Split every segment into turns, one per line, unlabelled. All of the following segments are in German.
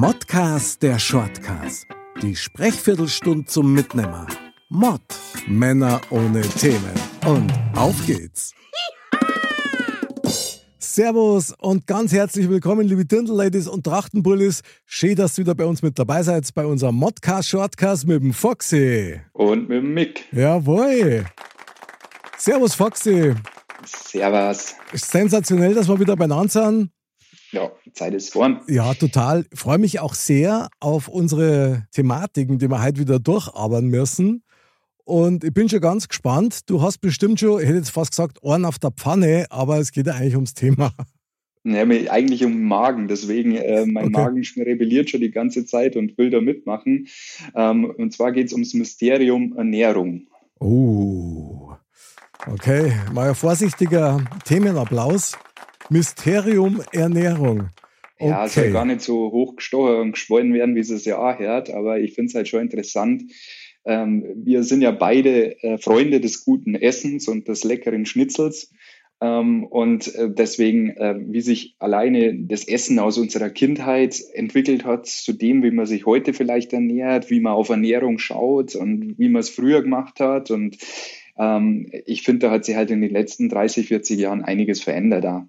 Modcast der Shortcast. Die Sprechviertelstunde zum Mitnehmer. Mod. Männer ohne Themen. Und auf geht's. Servus und ganz herzlich willkommen, liebe Dirndl-Ladies und Trachtenbullis. Schön, dass ihr wieder bei uns mit dabei seid, bei unserem Modcast-Shortcast mit dem Foxy.
Und mit dem Mick.
Jawohl. Servus, Foxy.
Servus.
Sensationell, dass wir wieder beieinander sind.
Ja, Zeit ist vorn.
Ja, total. Ich freue mich auch sehr auf unsere Thematiken, die wir heute wieder durcharbeiten müssen. Und ich bin schon ganz gespannt. Du hast bestimmt schon, ich hätte jetzt fast gesagt, Ohren auf der Pfanne, aber es geht ja eigentlich ums Thema.
Ja, eigentlich um den Magen. Deswegen, äh, mein okay. Magen rebelliert schon die ganze Zeit und will da mitmachen. Ähm, und zwar geht es ums Mysterium Ernährung.
Oh, okay. Mal ein vorsichtiger Themenapplaus. Mysterium Ernährung.
Okay. Ja, es soll gar nicht so hochgestochen und geschwollen werden, wie es ja auch hört, aber ich finde es halt schon interessant. Ähm, wir sind ja beide äh, Freunde des guten Essens und des leckeren Schnitzels. Ähm, und äh, deswegen, äh, wie sich alleine das Essen aus unserer Kindheit entwickelt hat, zu dem, wie man sich heute vielleicht ernährt, wie man auf Ernährung schaut und wie man es früher gemacht hat. Und ähm, ich finde, da hat sich halt in den letzten 30, 40 Jahren einiges verändert da.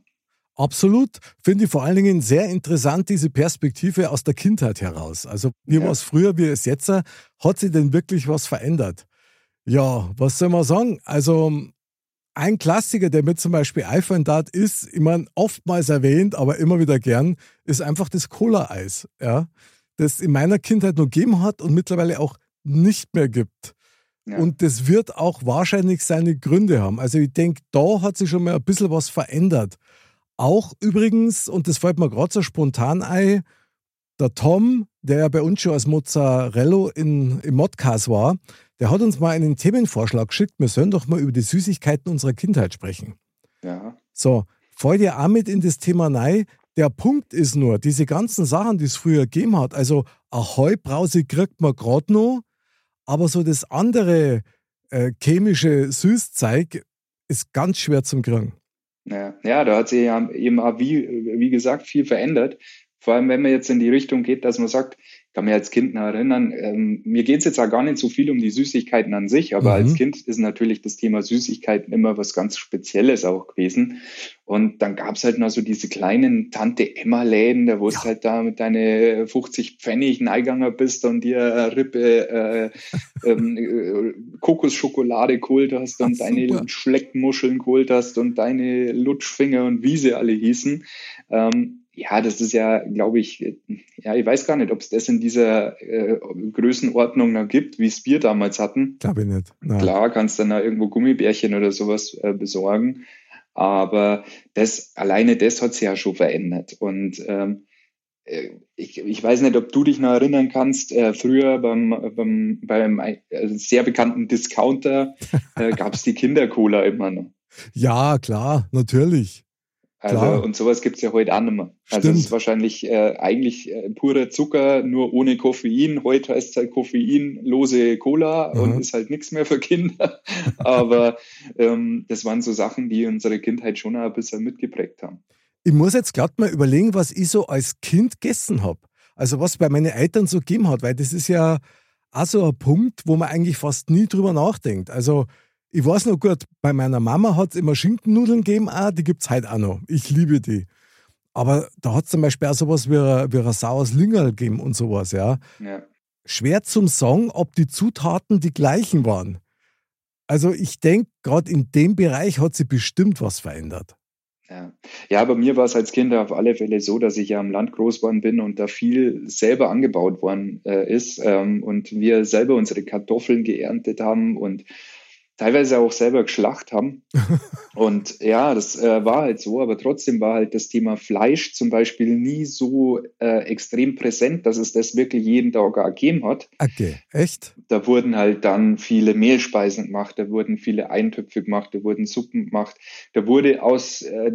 Absolut. Finde ich vor allen Dingen sehr interessant, diese Perspektive aus der Kindheit heraus. Also, wie ja. war es früher, wie es jetzt? Hat sich denn wirklich was verändert? Ja, was soll man sagen? Also, ein Klassiker, der mir zum Beispiel eifern tat, ist, ich meine, oftmals erwähnt, aber immer wieder gern, ist einfach das Cola-Eis. Ja? Das in meiner Kindheit noch gegeben hat und mittlerweile auch nicht mehr gibt. Ja. Und das wird auch wahrscheinlich seine Gründe haben. Also ich denke, da hat sich schon mal ein bisschen was verändert. Auch übrigens, und das fällt mir gerade so spontan ein, der Tom, der ja bei uns schon als Mozzarella in, im Modcast war, der hat uns mal einen Themenvorschlag geschickt. Wir sollen doch mal über die Süßigkeiten unserer Kindheit sprechen.
Ja.
So, fällt ihr auch mit in das Thema rein. Der Punkt ist nur, diese ganzen Sachen, die es früher gegeben hat, also Ahoi Brause kriegt man gerade noch, aber so das andere äh, chemische Süßzeug ist ganz schwer zum kriegen.
Ja, ja, da hat sich ja eben auch, wie, wie gesagt, viel verändert. Vor allem, wenn man jetzt in die Richtung geht, dass man sagt, kann mich als Kind noch erinnern, ähm, mir geht es jetzt auch gar nicht so viel um die Süßigkeiten an sich, aber mhm. als Kind ist natürlich das Thema Süßigkeiten immer was ganz Spezielles auch gewesen. Und dann gab es halt noch so diese kleinen Tante-Emma-Läden, da wo ja. du halt da mit deine 50 Pfennig Neiganger bist und dir Rippe äh, ähm, äh, Kokosschokolade geholt hast und Ach, deine super. Schleckmuscheln geholt hast und deine Lutschfinger und wie sie alle hießen. Ähm, ja, das ist ja, glaube ich, ja, ich weiß gar nicht, ob es das in dieser äh, Größenordnung noch gibt, wie es wir damals hatten.
Glaube ich nicht.
Nein. Klar, kannst dann da irgendwo Gummibärchen oder sowas äh, besorgen. Aber das, alleine das hat sich ja schon verändert. Und ähm, äh, ich, ich weiß nicht, ob du dich noch erinnern kannst, äh, früher beim, beim, beim äh, sehr bekannten Discounter äh, gab es die Kindercola immer noch.
Ja, klar, natürlich.
Also, Klar. und sowas gibt's ja heute auch nicht mehr. Also, es ist wahrscheinlich äh, eigentlich äh, purer Zucker, nur ohne Koffein. Heute heißt es halt koffeinlose Cola mhm. und ist halt nichts mehr für Kinder. Aber ähm, das waren so Sachen, die unsere Kindheit schon ein bisschen mitgeprägt haben.
Ich muss jetzt gerade mal überlegen, was ich so als Kind gegessen habe. Also, was bei meinen Eltern so gegeben hat, weil das ist ja auch so ein Punkt, wo man eigentlich fast nie drüber nachdenkt. Also, ich weiß noch gut, bei meiner Mama hat es immer Schinkennudeln gegeben, auch, die gibt es heute auch noch. Ich liebe die. Aber da hat es zum Beispiel auch sowas wie, wie ein saures Lingerl gegeben und sowas, ja.
ja.
Schwer zum sagen, ob die Zutaten die gleichen waren. Also ich denke, gerade in dem Bereich hat sich bestimmt was verändert.
Ja. ja, bei mir war es als Kind auf alle Fälle so, dass ich ja am Land groß geworden bin und da viel selber angebaut worden äh, ist ähm, und wir selber unsere Kartoffeln geerntet haben und teilweise auch selber geschlacht haben. und ja, das äh, war halt so, aber trotzdem war halt das Thema Fleisch zum Beispiel nie so äh, extrem präsent, dass es das wirklich jeden Tag gegeben hat.
Okay, echt?
Da wurden halt dann viele Mehlspeisen gemacht, da wurden viele Eintöpfe gemacht, da wurden Suppen gemacht, da wurde aus äh,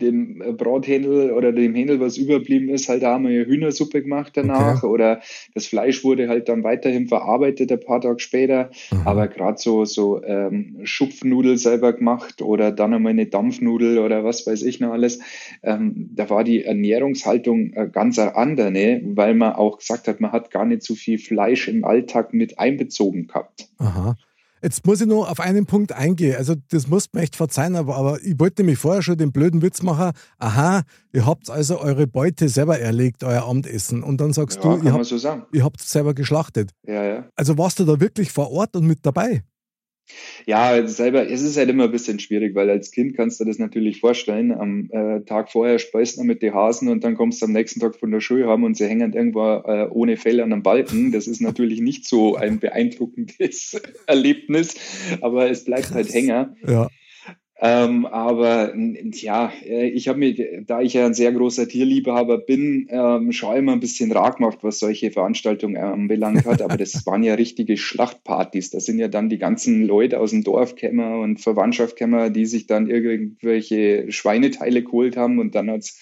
dem Brathändel oder dem Händel, was überblieben ist, halt da haben wir Hühnersuppe gemacht danach okay. oder das Fleisch wurde halt dann weiterhin verarbeitet ein paar Tage später, mhm. aber gerade so, so ähm, Schupfnudel selber gemacht oder dann einmal eine Dampfnudel oder was weiß ich noch alles. Ähm, da war die Ernährungshaltung äh, ganz andere, ne? weil man auch gesagt hat, man hat gar nicht so viel Fleisch im Alltag mit einbezogen gehabt.
Aha. Jetzt muss ich nur auf einen Punkt eingehen. Also, das muss mir echt verzeihen, aber, aber ich wollte nämlich vorher schon den blöden Witz machen. Aha, ihr habt also eure Beute selber erlegt, euer Abendessen. Und dann sagst ja, du, ihr habt, so ihr habt selber geschlachtet.
Ja, ja.
Also warst du da wirklich vor Ort und mit dabei?
Ja, selber, es ist halt immer ein bisschen schwierig, weil als Kind kannst du das natürlich vorstellen. Am äh, Tag vorher speist du mit den Hasen und dann kommst du am nächsten Tag von der Schule haben und sie hängen irgendwo äh, ohne Fell an einem Balken. Das ist natürlich nicht so ein beeindruckendes Erlebnis, aber es bleibt halt Hänger.
Ja.
Ähm, aber ja, äh, ich habe mir, da ich ja ein sehr großer Tierliebhaber bin, ähm, schon immer ein bisschen rar gemacht, was solche Veranstaltungen anbelangt hat. Aber das waren ja richtige Schlachtpartys. Da sind ja dann die ganzen Leute aus dem Dorf kämmer und Verwandtschaft kämmer, die sich dann irgendwelche Schweineteile geholt haben und dann hat's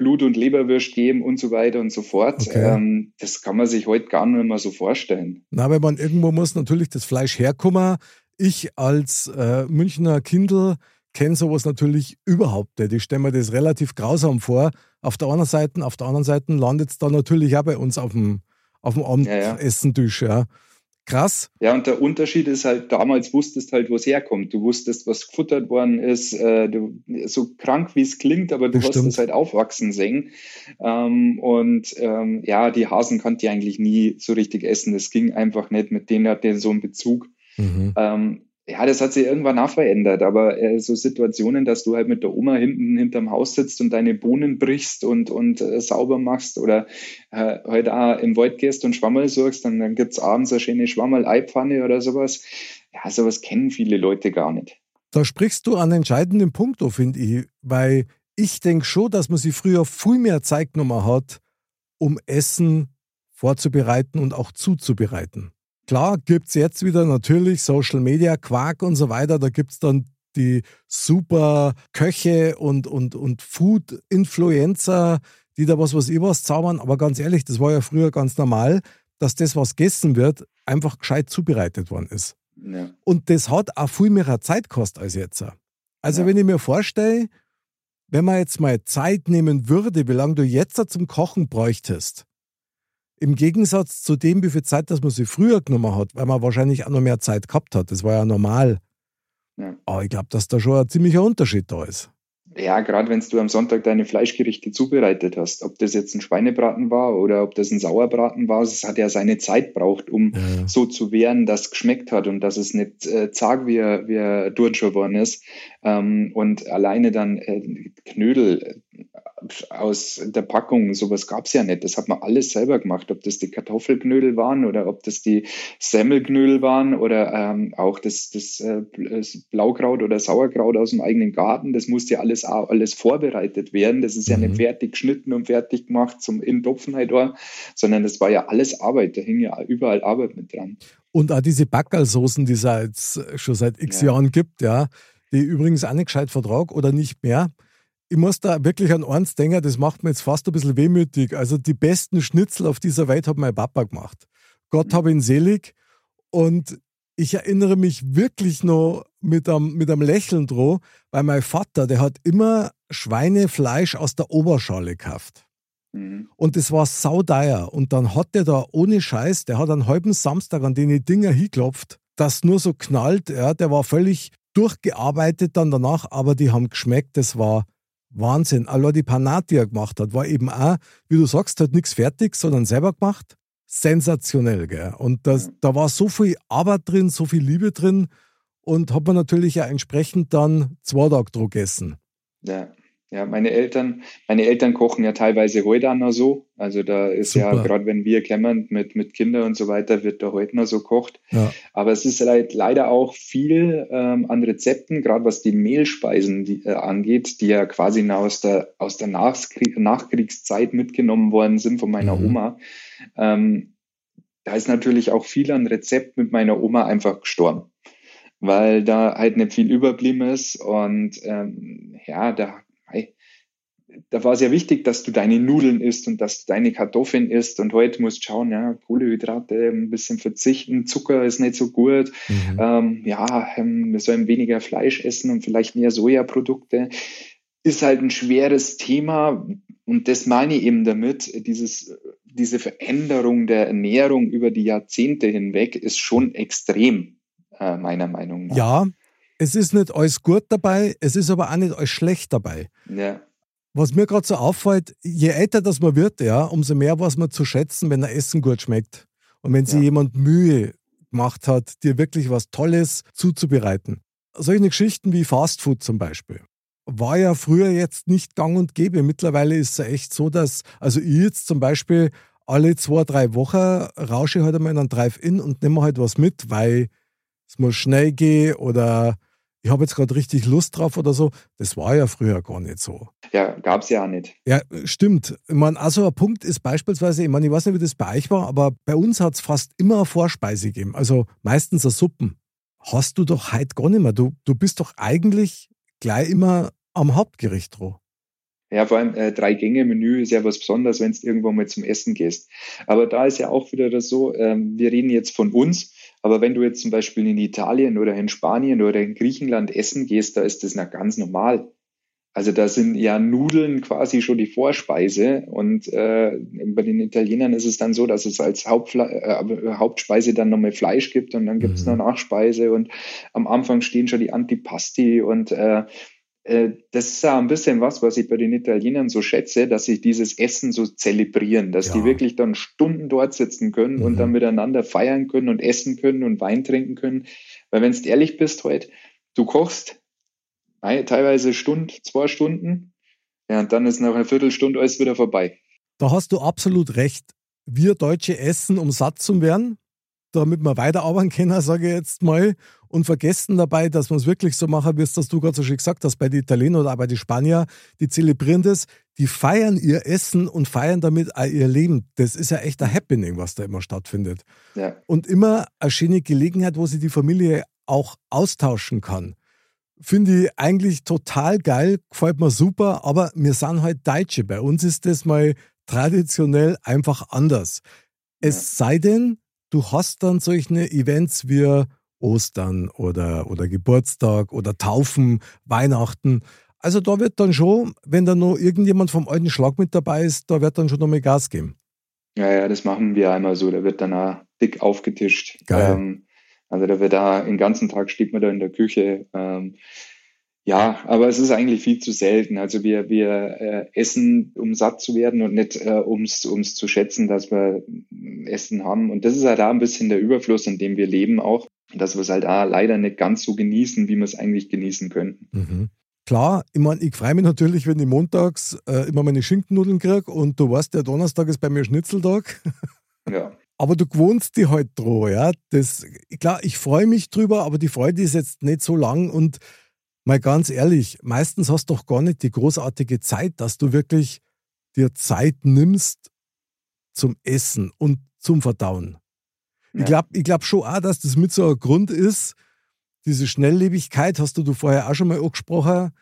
Blut- und Leberwürst geben und so weiter und so fort. Okay. Ähm, das kann man sich heute gar nicht mehr so vorstellen.
Na, aber man irgendwo muss natürlich das Fleisch herkommen ich als äh, Münchner Kindl kenne sowas natürlich überhaupt nicht. Ich stelle mir das relativ grausam vor. Auf der einen Seite, auf der anderen Seite landet es dann natürlich auch bei uns auf dem, auf dem Abendessentisch. Ja, ja. Krass.
Ja, und der Unterschied ist halt, damals wusstest halt, wo es herkommt. Du wusstest, was gefuttert worden ist. Äh, du, so krank, wie es klingt, aber du das hast es halt aufwachsen sehen. Ähm, und ähm, ja, die Hasen konnte ich eigentlich nie so richtig essen. Das ging einfach nicht. Mit denen hatte so einen Bezug. Mhm. Ähm, ja, das hat sich irgendwann auch verändert, aber äh, so Situationen, dass du halt mit der Oma hinten hinterm Haus sitzt und deine Bohnen brichst und, und äh, sauber machst oder äh, halt auch im Wald gehst und Schwammerl suchst, dann, dann es abends eine schöne Schwammerl-Eipfanne oder sowas. Ja, sowas kennen viele Leute gar nicht.
Da sprichst du an entscheidenden Punkt, finde ich, weil ich denke schon, dass man sich früher viel mehr Zeit genommen hat, um Essen vorzubereiten und auch zuzubereiten. Klar gibt es jetzt wieder natürlich Social Media, Quark und so weiter. Da gibt es dann die super Köche und, und, und Food-Influencer, die da was, was ich was zaubern. Aber ganz ehrlich, das war ja früher ganz normal, dass das, was gegessen wird, einfach gescheit zubereitet worden ist. Ja. Und das hat auch viel mehr Zeit gekostet als jetzt. Also, ja. wenn ich mir vorstelle, wenn man jetzt mal Zeit nehmen würde, wie lange du jetzt zum Kochen bräuchtest, im Gegensatz zu dem, wie viel Zeit das man sich früher genommen hat, weil man wahrscheinlich auch noch mehr Zeit gehabt hat. Das war ja normal. Ja. Aber ich glaube, dass da schon ein ziemlicher Unterschied da ist.
Ja, gerade wenn du am Sonntag deine Fleischgerichte zubereitet hast, ob das jetzt ein Schweinebraten war oder ob das ein Sauerbraten war, es hat ja seine Zeit braucht, um ja. so zu werden, dass es geschmeckt hat und dass es nicht äh, zag wie er, wie er worden ist. Ähm, und alleine dann äh, Knödel, aus der Packung, sowas gab es ja nicht. Das hat man alles selber gemacht, ob das die Kartoffelknödel waren oder ob das die Semmelknödel waren oder ähm, auch das, das, äh, das, Blaukraut oder Sauerkraut aus dem eigenen Garten. Das musste ja alles, alles vorbereitet werden. Das ist ja mhm. nicht fertig geschnitten und fertig gemacht zum in Topfen halt sondern das war ja alles Arbeit. Da hing ja überall Arbeit mit dran.
Und auch diese Backersoßen, die es schon seit x ja. Jahren gibt, ja, die übrigens auch nicht gescheit vertrag oder nicht mehr ich muss da wirklich an eins denken, das macht mir jetzt fast ein bisschen wehmütig. Also die besten Schnitzel auf dieser Welt hat mein Papa gemacht. Gott habe ihn selig. Und ich erinnere mich wirklich noch mit einem, mit einem Lächeln dran, weil mein Vater, der hat immer Schweinefleisch aus der Oberschale gekauft. Mhm. Und das war saudeier. Und dann hat der da ohne Scheiß, der hat einen halben Samstag an den Dinger hinklopft, das nur so knallt. Ja, der war völlig durchgearbeitet dann danach, aber die haben geschmeckt. Das war Wahnsinn. Allein die Panat, die er gemacht hat, war eben auch, wie du sagst, halt nichts fertig, sondern selber gemacht. Sensationell, gell? Und das, da war so viel Arbeit drin, so viel Liebe drin und hat man natürlich ja entsprechend dann zwei Tage drauf gegessen.
Ja. Ja, meine Eltern, meine Eltern kochen ja teilweise heute auch noch so. Also da ist Super. ja, gerade wenn wir kämmern mit, mit Kindern und so weiter, wird da heute noch so kocht. Ja. Aber es ist halt leider auch viel ähm, an Rezepten, gerade was die Mehlspeisen die, äh, angeht, die ja quasi aus der, aus der Nachkrieg, Nachkriegszeit mitgenommen worden sind von meiner mhm. Oma. Ähm, da ist natürlich auch viel an Rezept mit meiner Oma einfach gestorben weil da halt nicht viel überblieben ist und ähm, ja, da da war es ja wichtig, dass du deine Nudeln isst und dass du deine Kartoffeln isst. Und heute musst du schauen, ja, Kohlehydrate ein bisschen verzichten, Zucker ist nicht so gut. Mhm. Ähm, ja, ähm, wir sollen weniger Fleisch essen und vielleicht mehr Sojaprodukte. Ist halt ein schweres Thema. Und das meine ich eben damit, dieses, diese Veränderung der Ernährung über die Jahrzehnte hinweg ist schon extrem, äh, meiner Meinung nach.
Ja, es ist nicht alles gut dabei, es ist aber auch nicht alles schlecht dabei. Ja. Was mir gerade so auffällt, je älter das man wird, ja, umso mehr weiß man zu schätzen, wenn ein Essen gut schmeckt. Und wenn ja. sich jemand Mühe gemacht hat, dir wirklich was Tolles zuzubereiten. Solche Geschichten wie Fastfood zum Beispiel. War ja früher jetzt nicht gang und gäbe. Mittlerweile ist es ja echt so, dass, also ich jetzt zum Beispiel alle zwei, drei Wochen rausche ich halt einmal in einen Drive-In und nehme halt was mit, weil es muss schnell gehen oder ich habe jetzt gerade richtig Lust drauf oder so. Das war ja früher gar nicht so.
Ja, gab es ja auch nicht.
Ja, stimmt. Ich meine, also ein Punkt ist beispielsweise, ich meine, ich weiß nicht, wie das bei euch war, aber bei uns hat es fast immer eine Vorspeise gegeben. Also meistens eine Suppen. Hast du doch heute gar nicht mehr. Du, du bist doch eigentlich gleich immer am Hauptgericht dran.
Ja, vor allem äh, Drei-Gänge-Menü ist ja was Besonderes, wenn du irgendwo mal zum Essen gehst. Aber da ist ja auch wieder das so, ähm, wir reden jetzt von uns, aber wenn du jetzt zum Beispiel in Italien oder in Spanien oder in Griechenland essen gehst, da ist das noch ganz normal. Also da sind ja Nudeln quasi schon die Vorspeise und äh, bei den Italienern ist es dann so, dass es als Hauptfle äh, Hauptspeise dann nochmal Fleisch gibt und dann gibt es mhm. noch Nachspeise und am Anfang stehen schon die Antipasti und äh, das ist ja ein bisschen was, was ich bei den Italienern so schätze, dass sie dieses Essen so zelebrieren, dass ja. die wirklich dann Stunden dort sitzen können mhm. und dann miteinander feiern können und essen können und Wein trinken können. Weil wenn du ehrlich bist heute, du kochst teilweise Stunde, zwei Stunden, ja, und dann ist nach einer Viertelstunde alles wieder vorbei.
Da hast du absolut recht. Wir Deutsche essen, um satt zu werden damit wir weiterarbeiten können, sage ich jetzt mal, und vergessen dabei, dass man es wirklich so machen, wie es das du gerade so schön gesagt hast, bei den Italienern oder auch bei den Spaniern, die zelebrieren das, die feiern ihr Essen und feiern damit auch ihr Leben. Das ist ja echt ein Happening, was da immer stattfindet. Ja. Und immer eine schöne Gelegenheit, wo sich die Familie auch austauschen kann. Finde ich eigentlich total geil, gefällt mir super, aber wir sind halt Deutsche. Bei uns ist das mal traditionell einfach anders. Es sei denn, du hast dann solche Events wie Ostern oder, oder Geburtstag oder Taufen, Weihnachten. Also da wird dann schon, wenn da noch irgendjemand vom alten Schlag mit dabei ist, da wird dann schon nochmal Gas geben.
Ja, ja, das machen wir einmal so. Da wird dann auch dick aufgetischt. Geil. Ähm, also da wird da den ganzen Tag steht man da in der Küche. Ähm, ja, aber es ist eigentlich viel zu selten. Also wir, wir äh, essen, um satt zu werden und nicht äh, ums ums zu schätzen, dass wir Essen haben. Und das ist halt da ein bisschen der Überfluss, in dem wir leben auch, dass wir es halt da leider nicht ganz so genießen, wie wir es eigentlich genießen könnten.
Mhm. Klar, ich meine, ich freue mich natürlich, wenn ich montags äh, immer meine Schinkennudeln kriege und du weißt, der Donnerstag ist bei mir Schnitzeltag. Ja. Aber du gewohnst die halt dran, ja. Das, klar, ich freue mich drüber, aber die Freude ist jetzt nicht so lang und mal ganz ehrlich, meistens hast du doch gar nicht die großartige Zeit, dass du wirklich dir Zeit nimmst zum Essen und zum Verdauen. Ja. Ich glaube ich glaub schon auch, dass das mit so ein Grund ist, diese Schnelllebigkeit, hast du, du vorher auch schon mal angesprochen,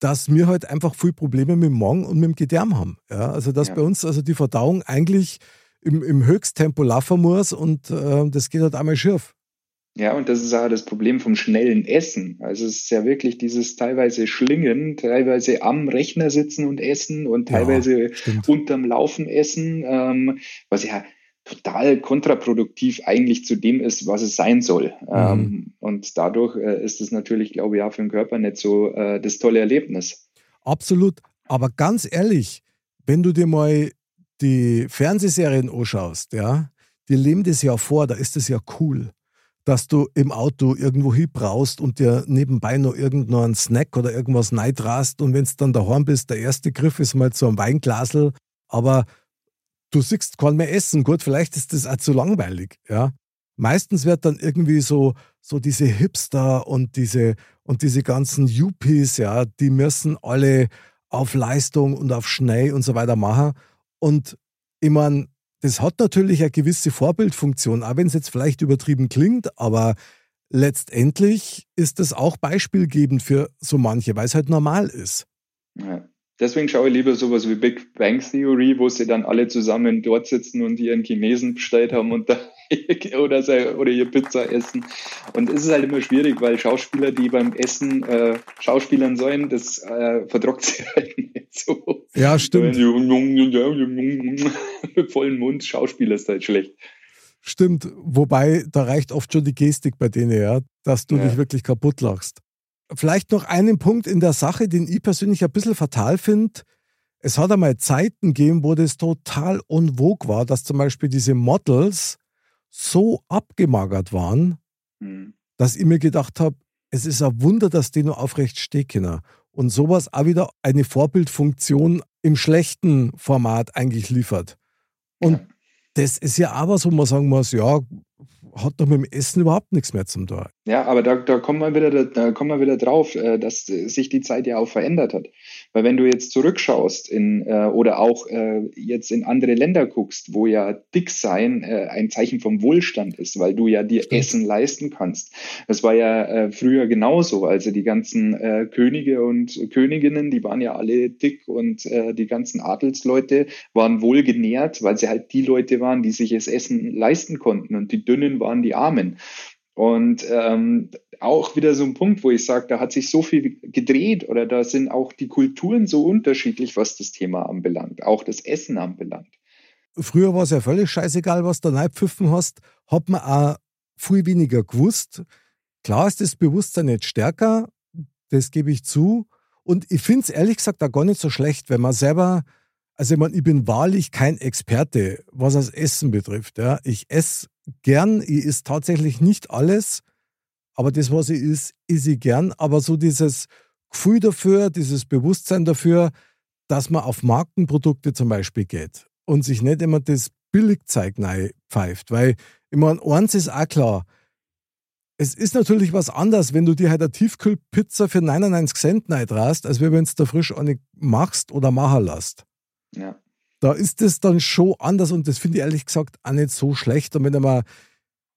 dass wir halt einfach viel Probleme mit dem Magen und mit dem Gedärm haben. Ja, also dass ja. bei uns also die Verdauung eigentlich im, im Höchsttempo laufen muss und äh, das geht halt einmal schief.
Ja, und das ist auch das Problem vom schnellen Essen. Also es ist ja wirklich dieses teilweise Schlingen, teilweise am Rechner sitzen und essen und teilweise ja, unterm Laufen essen, ähm, was ja total kontraproduktiv eigentlich zu dem ist, was es sein soll. Mhm. Ähm, und dadurch äh, ist es natürlich, glaube ich, auch für den Körper nicht so äh, das tolle Erlebnis.
Absolut. Aber ganz ehrlich, wenn du dir mal die Fernsehserien anschaust, ja, die leben das ja vor, da ist das ja cool dass du im Auto irgendwo brauchst und dir nebenbei noch irgendeinen Snack oder irgendwas neidrast und wenn du dann daheim bist, der erste Griff ist mal zu einem Weinglasel, aber du siehst kein mehr essen. Gut, vielleicht ist das auch zu langweilig, ja. Meistens wird dann irgendwie so, so diese Hipster und diese, und diese ganzen Yuppies, ja, die müssen alle auf Leistung und auf Schnee und so weiter machen. Und ich meine, das hat natürlich eine gewisse Vorbildfunktion, auch wenn es jetzt vielleicht übertrieben klingt, aber letztendlich ist das auch beispielgebend für so manche, weil es halt normal ist.
Ja. Deswegen schaue ich lieber sowas wie Big Bang Theory, wo sie dann alle zusammen dort sitzen und ihren Chinesen bestellt haben und da oder, oder ihr Pizza essen. Und es ist halt immer schwierig, weil Schauspieler, die beim Essen äh, Schauspielern sollen, das äh, verdrockt sie halt nicht so.
Ja, stimmt.
Mit vollen Mund, Schauspieler ist halt schlecht.
Stimmt, wobei da reicht oft schon die Gestik bei denen, ja, dass du ja. dich wirklich kaputt lachst. Vielleicht noch einen Punkt in der Sache, den ich persönlich ein bisschen fatal finde. Es hat einmal Zeiten gegeben, wo das total unwog war, dass zum Beispiel diese Models so abgemagert waren, mhm. dass ich mir gedacht habe, es ist ein Wunder, dass die nur aufrecht stehen können. Und sowas auch wieder eine Vorbildfunktion im schlechten Format eigentlich liefert. Und ja. das ist ja aber so, man sagen muss, ja, hat doch mit dem Essen überhaupt nichts mehr zum tun.
Ja, aber da, da, kommen wir wieder, da kommen wir wieder drauf, äh, dass sich die Zeit ja auch verändert hat. Weil wenn du jetzt zurückschaust in, äh, oder auch äh, jetzt in andere Länder guckst, wo ja dick sein ein Zeichen vom Wohlstand ist, weil du ja dir Stimmt. Essen leisten kannst. Das war ja früher genauso. Also die ganzen Könige und Königinnen, die waren ja alle dick und die ganzen Adelsleute waren wohlgenährt, weil sie halt die Leute waren, die sich das Essen leisten konnten und die Dünnen waren die Armen. Und ähm, auch wieder so ein Punkt, wo ich sage, da hat sich so viel gedreht oder da sind auch die Kulturen so unterschiedlich, was das Thema anbelangt, auch das Essen anbelangt.
Früher war es ja völlig scheißegal, was du pfiffen hast, hat man auch viel weniger gewusst. Klar ist das Bewusstsein nicht stärker, das gebe ich zu. Und ich finde es ehrlich gesagt auch gar nicht so schlecht, wenn man selber, also ich meine, ich bin wahrlich kein Experte, was das Essen betrifft. Ja. Ich esse gern. Ich ist tatsächlich nicht alles, aber das, was ich ist, ist ich gern. Aber so dieses Gefühl dafür, dieses Bewusstsein dafür, dass man auf Markenprodukte zum Beispiel geht und sich nicht immer das Billigzeug pfeift. Weil, ich meine, eins ist auch klar, es ist natürlich was anderes, wenn du dir halt eine Tiefkühlpizza für 99 Cent neidrast, als wenn du es da frisch nicht machst oder machen lässt. Ja da ist es dann schon anders und das finde ich ehrlich gesagt auch nicht so schlecht. Und wenn ich mir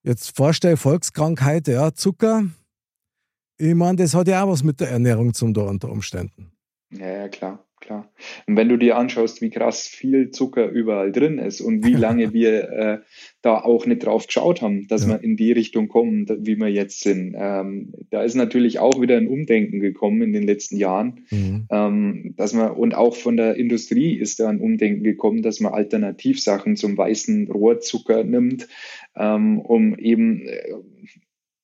jetzt vorstelle, Volkskrankheit, ja, Zucker, ich meine, das hat ja auch was mit der Ernährung zum da unter Umständen.
Ja, ja, klar klar. Und wenn du dir anschaust, wie krass viel Zucker überall drin ist und wie lange wir äh, da auch nicht drauf geschaut haben, dass ja. wir in die Richtung kommen, wie wir jetzt sind, ähm, da ist natürlich auch wieder ein Umdenken gekommen in den letzten Jahren, mhm. ähm, dass man und auch von der Industrie ist da ein Umdenken gekommen, dass man Alternativsachen zum weißen Rohrzucker nimmt, ähm, um eben äh,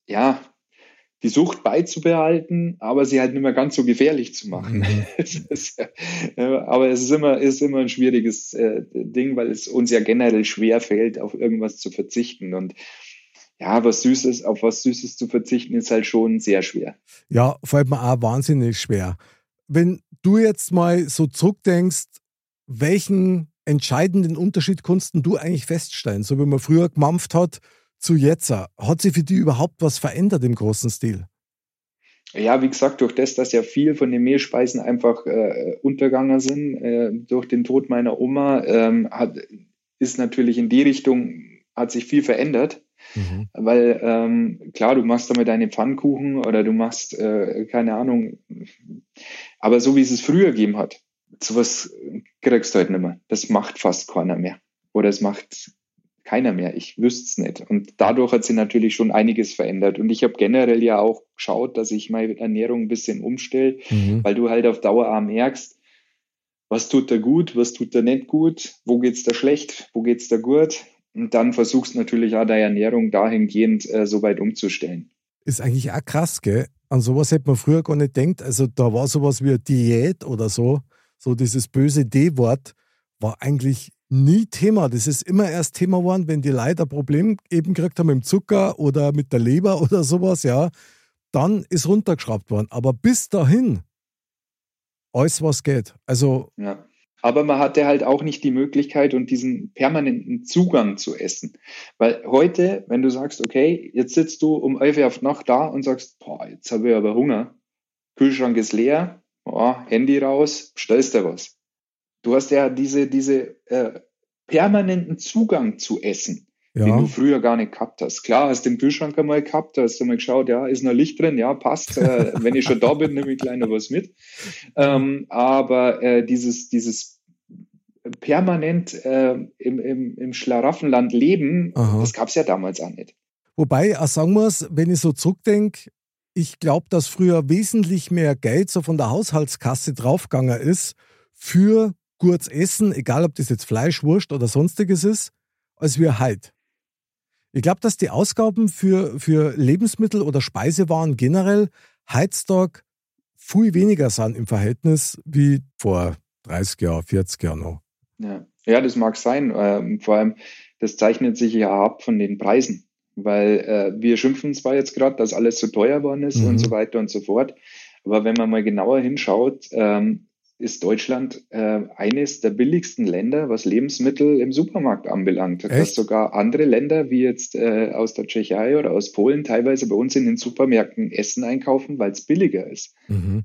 ja die Sucht beizubehalten, aber sie halt nicht mehr ganz so gefährlich zu machen. Mhm. ist, aber es ist immer, ist immer ein schwieriges äh, Ding, weil es uns ja generell schwer fällt, auf irgendwas zu verzichten. Und ja, was Süßes, auf was Süßes zu verzichten, ist halt schon sehr schwer.
Ja, fällt mir auch wahnsinnig schwer. Wenn du jetzt mal so zurückdenkst, welchen entscheidenden Unterschied kannst du eigentlich feststellen? So wie man früher gemampft hat, zu jetzt. Hat sich für die überhaupt was verändert im großen Stil?
Ja, wie gesagt, durch das, dass ja viel von den Mehlspeisen einfach äh, untergegangen sind, äh, durch den Tod meiner Oma, ähm, hat, ist natürlich in die Richtung, hat sich viel verändert. Mhm. Weil ähm, klar, du machst damit deine Pfannkuchen oder du machst, äh, keine Ahnung, aber so wie es es früher gegeben hat, sowas kriegst du halt nicht mehr. Das macht fast keiner mehr. Oder es macht keiner mehr. Ich wüsste es nicht. Und dadurch hat sich natürlich schon einiges verändert. Und ich habe generell ja auch geschaut, dass ich meine Ernährung ein bisschen umstelle, mhm. weil du halt auf Dauer auch merkst, was tut da gut, was tut da nicht gut, wo geht's da schlecht, wo geht's da gut. Und dann versuchst natürlich auch deine Ernährung dahingehend äh, so weit umzustellen.
Ist eigentlich auch krass, gell? An sowas hätte man früher gar nicht gedacht. Also da war sowas wie eine Diät oder so, so dieses böse D-Wort war eigentlich nie Thema. Das ist immer erst Thema geworden, wenn die Leute ein Problem eben gekriegt haben mit dem Zucker oder mit der Leber oder sowas, ja, dann ist runtergeschraubt worden. Aber bis dahin, alles was geht. Also.
Ja. Aber man hatte halt auch nicht die Möglichkeit und diesen permanenten Zugang zu essen. Weil heute, wenn du sagst, okay, jetzt sitzt du um 11 Uhr auf Nacht da und sagst, boah, jetzt habe ich aber Hunger. Kühlschrank ist leer, boah, Handy raus, stellst dir was. Du hast ja diese, diese äh, permanenten Zugang zu Essen, ja. den du früher gar nicht gehabt hast. Klar, hast den Kühlschrank einmal gehabt, hast du mal geschaut, ja, ist noch Licht drin, ja, passt. Äh, wenn ich schon da bin, nehme ich gleich noch was mit. Ähm, aber äh, dieses, dieses permanent äh, im, im, im Schlaraffenland leben, Aha. das gab es ja damals auch nicht.
Wobei, auch sagen muss, wenn ich so zurückdenke, ich glaube, dass früher wesentlich mehr Geld so von der Haushaltskasse draufgegangen ist für gutes Essen, egal ob das jetzt Fleisch, Wurst oder sonstiges ist, als wir heute. Ich glaube, dass die Ausgaben für, für Lebensmittel oder Speisewaren generell heutzutage viel weniger sind im Verhältnis wie vor 30 Jahren, 40 Jahren noch.
Ja, ja das mag sein. Ähm, vor allem, das zeichnet sich ja ab von den Preisen, weil äh, wir schimpfen zwar jetzt gerade, dass alles zu teuer geworden ist mhm. und so weiter und so fort. Aber wenn man mal genauer hinschaut, ähm, ist Deutschland äh, eines der billigsten Länder, was Lebensmittel im Supermarkt anbelangt. Echt? Dass sogar andere Länder, wie jetzt äh, aus der Tschechei oder aus Polen, teilweise bei uns in den Supermärkten Essen einkaufen, weil es billiger ist. Mhm.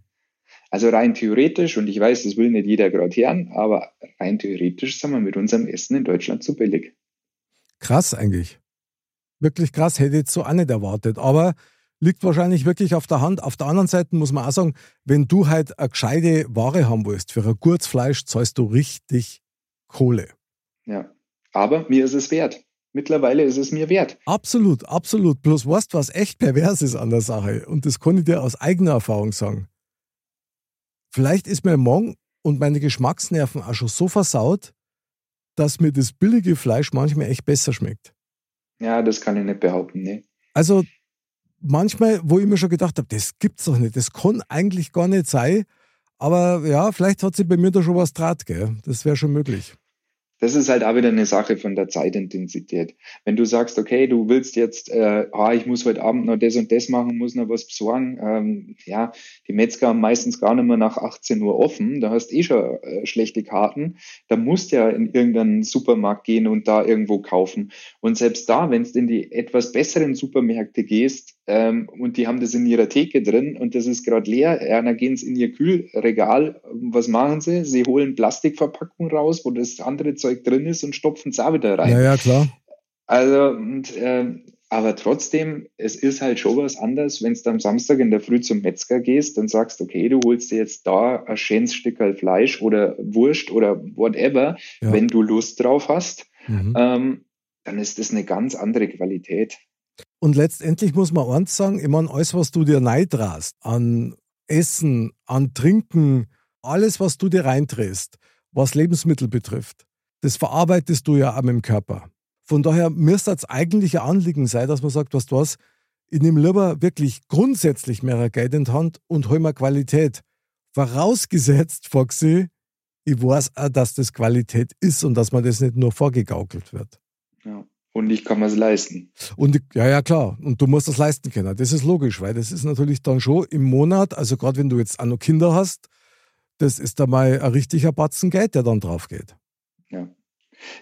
Also rein theoretisch, und ich weiß, das will nicht jeder gerade hören, aber rein theoretisch sind wir mit unserem Essen in Deutschland zu billig.
Krass eigentlich. Wirklich krass, hätte ich so auch nicht erwartet. Aber liegt wahrscheinlich wirklich auf der Hand. Auf der anderen Seite muss man auch sagen, wenn du halt eine gescheite Ware haben willst, für ein gutes Fleisch zahlst du richtig Kohle.
Ja, aber mir ist es wert. Mittlerweile ist es mir wert.
Absolut, absolut. Bloß weißt was echt pervers ist an der Sache. Und das kann ich dir aus eigener Erfahrung sagen. Vielleicht ist mir morgen und meine Geschmacksnerven auch schon so versaut, dass mir das billige Fleisch manchmal echt besser schmeckt.
Ja, das kann ich nicht behaupten, ne.
Also manchmal, wo ich mir schon gedacht habe, das gibt's doch nicht, das kann eigentlich gar nicht sein. Aber ja, vielleicht hat sich bei mir da schon was draht, gell? Das wäre schon möglich
das ist halt auch wieder eine Sache von der Zeitintensität. Wenn du sagst, okay, du willst jetzt, äh, ah, ich muss heute Abend noch das und das machen, muss noch was besorgen, ähm, ja, die Metzger haben meistens gar nicht mehr nach 18 Uhr offen, da hast eh schon äh, schlechte Karten, da musst du ja in irgendeinen Supermarkt gehen und da irgendwo kaufen. Und selbst da, wenn du in die etwas besseren Supermärkte gehst, ähm, und die haben das in ihrer Theke drin und das ist gerade leer. Ja, dann gehen sie in ihr Kühlregal. Was machen sie? Sie holen Plastikverpackung raus, wo das andere Zeug drin ist und stopfen es auch wieder rein.
Ja, ja, klar.
Also, und, äh, aber trotzdem, es ist halt schon was anderes, wenn du am Samstag in der Früh zum Metzger gehst und sagst, okay, du holst dir jetzt da ein schönes Stück Fleisch oder Wurst oder whatever, ja. wenn du Lust drauf hast, mhm. ähm, dann ist das eine ganz andere Qualität.
Und letztendlich muss man eins sagen, ich meine, alles, was du dir neidrast, an Essen, an Trinken, alles, was du dir reindrehst, was Lebensmittel betrifft, das verarbeitest du ja auch mit dem Körper. Von daher müsste es eigentlich ein Anliegen sein, dass man sagt, was du was, ich nehme lieber wirklich grundsätzlich mehr Geld in die Hand und hol mir Qualität. Vorausgesetzt, Foxy, ich weiß auch, dass das Qualität ist und dass man das nicht nur vorgegaukelt wird.
Und ich kann mir es leisten.
Und ja, ja, klar. Und du musst das leisten können. Das ist logisch, weil das ist natürlich dann schon im Monat, also gerade wenn du jetzt auch noch Kinder hast, das ist da mal ein richtiger Batzen Geld, der dann drauf geht.
Ja.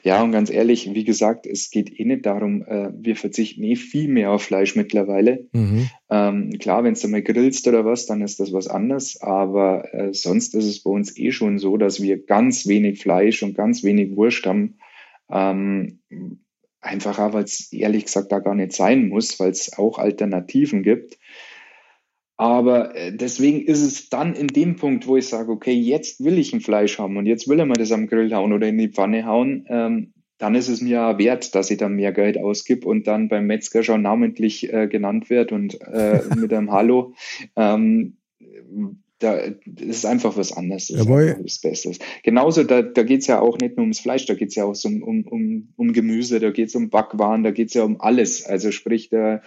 Ja, und ganz ehrlich, wie gesagt, es geht eh nicht darum, äh, wir verzichten eh viel mehr auf Fleisch mittlerweile. Mhm. Ähm, klar, wenn du mal grillst oder was, dann ist das was anderes. Aber äh, sonst ist es bei uns eh schon so, dass wir ganz wenig Fleisch und ganz wenig Wurst haben. Ähm, Einfach auch, weil es ehrlich gesagt da gar nicht sein muss, weil es auch Alternativen gibt. Aber äh, deswegen ist es dann in dem Punkt, wo ich sage, okay, jetzt will ich ein Fleisch haben und jetzt will er mir das am Grill hauen oder in die Pfanne hauen, ähm, dann ist es mir wert, dass ich dann mehr Geld ausgib und dann beim Metzger schon namentlich äh, genannt wird und äh, mit einem Hallo. Ähm, da ist einfach was anderes. Das Jawohl. ist was Besseres. Genauso, da, da geht es ja auch nicht nur ums Fleisch, da geht es ja auch so um, um, um, Gemüse, da geht es um Backwaren, da geht es ja um alles. Also sprich, da,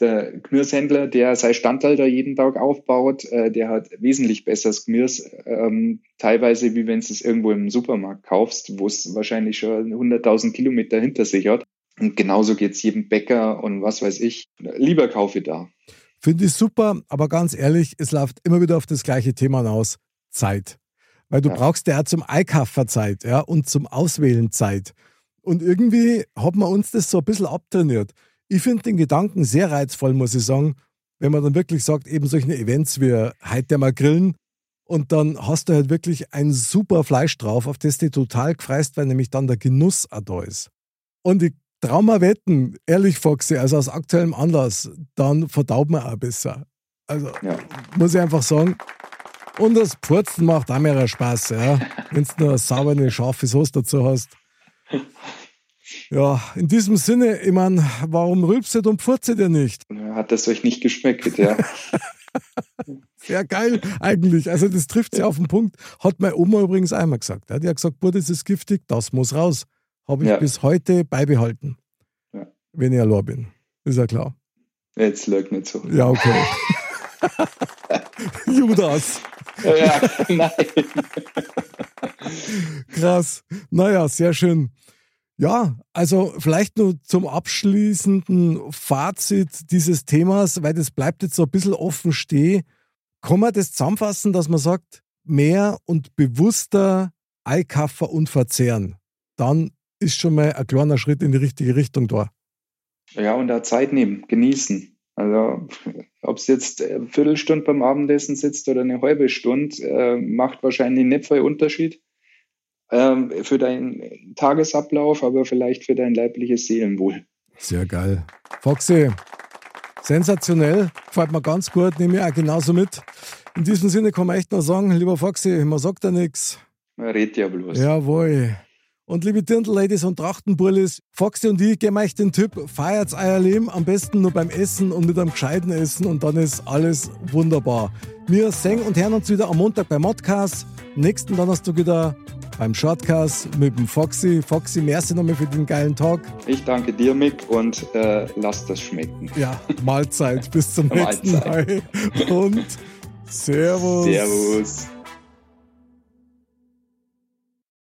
der Gemüsehändler, der sein Standhalter jeden Tag aufbaut, äh, der hat wesentlich besseres Gemüse, ähm, teilweise wie wenn du es irgendwo im Supermarkt kaufst, wo es wahrscheinlich schon 100.000 Kilometer hinter sich hat. Und genauso geht es jedem Bäcker und was weiß ich. Lieber kaufe da.
Finde ich super, aber ganz ehrlich, es läuft immer wieder auf das gleiche Thema hinaus. Zeit. Weil du ja. brauchst ja zum Einkaufen Zeit ja, und zum Auswählen Zeit. Und irgendwie hat man uns das so ein bisschen abtrainiert. Ich finde den Gedanken sehr reizvoll, muss ich sagen, wenn man dann wirklich sagt, eben solche Events wie heute mal grillen und dann hast du halt wirklich ein super Fleisch drauf, auf das du total gefreist, weil nämlich dann der Genuss auch da ist. Und ich Trauma wetten, ehrlich, Foxy, also aus aktuellem Anlass, dann verdaut man auch besser. Also ja. muss ich einfach sagen. Und das Purzen macht auch mehr Spaß, ja. Wenn du nur eine saubere, scharfe Soße dazu hast. Ja, in diesem Sinne, ich meine, warum rülpset und pfurzet ihr nicht?
Hat das euch nicht geschmeckt, ja.
Sehr geil, eigentlich. Also, das trifft sie auf den Punkt. Hat meine Oma übrigens einmal gesagt. Die hat gesagt, Bruder, das ist giftig, das muss raus. Habe ich ja. bis heute beibehalten. Ja. Wenn ich allein bin. Ist ja klar.
Jetzt lügt nicht so.
Ja, okay. Judas.
Ja, nein.
Krass. Naja, sehr schön. Ja, also vielleicht nur zum abschließenden Fazit dieses Themas, weil das bleibt jetzt so ein bisschen offen stehen. Kann man das zusammenfassen, dass man sagt, mehr und bewusster einkaufen und verzehren? Dann ist schon mal ein kleiner Schritt in die richtige Richtung da.
Ja, und da Zeit nehmen, genießen. Also, ob es jetzt eine Viertelstunde beim Abendessen sitzt oder eine halbe Stunde, äh, macht wahrscheinlich nicht viel Unterschied ähm, für deinen Tagesablauf, aber vielleicht für dein leibliches Seelenwohl.
Sehr geil. Foxy, sensationell, gefällt mir ganz gut, nehme ich auch genauso mit. In diesem Sinne kann man echt noch sagen, lieber Foxy, man sagt ja nichts.
Man redet ja bloß.
Jawohl. Und liebe Dirndl-Ladies und Trachtenbullis, Foxy und ich geben euch den Tipp, feiert euer Leben am besten nur beim Essen und mit einem gescheiten Essen und dann ist alles wunderbar. Wir sehen und hören uns wieder am Montag beim Modcast, nächsten Donnerstag wieder beim Shortcast mit dem Foxy. Foxy, merci nochmal für den geilen Talk.
Ich danke dir, Mick, und äh, lass das schmecken.
Ja, Mahlzeit. Bis zum nächsten Mal. Und Servus.
Servus.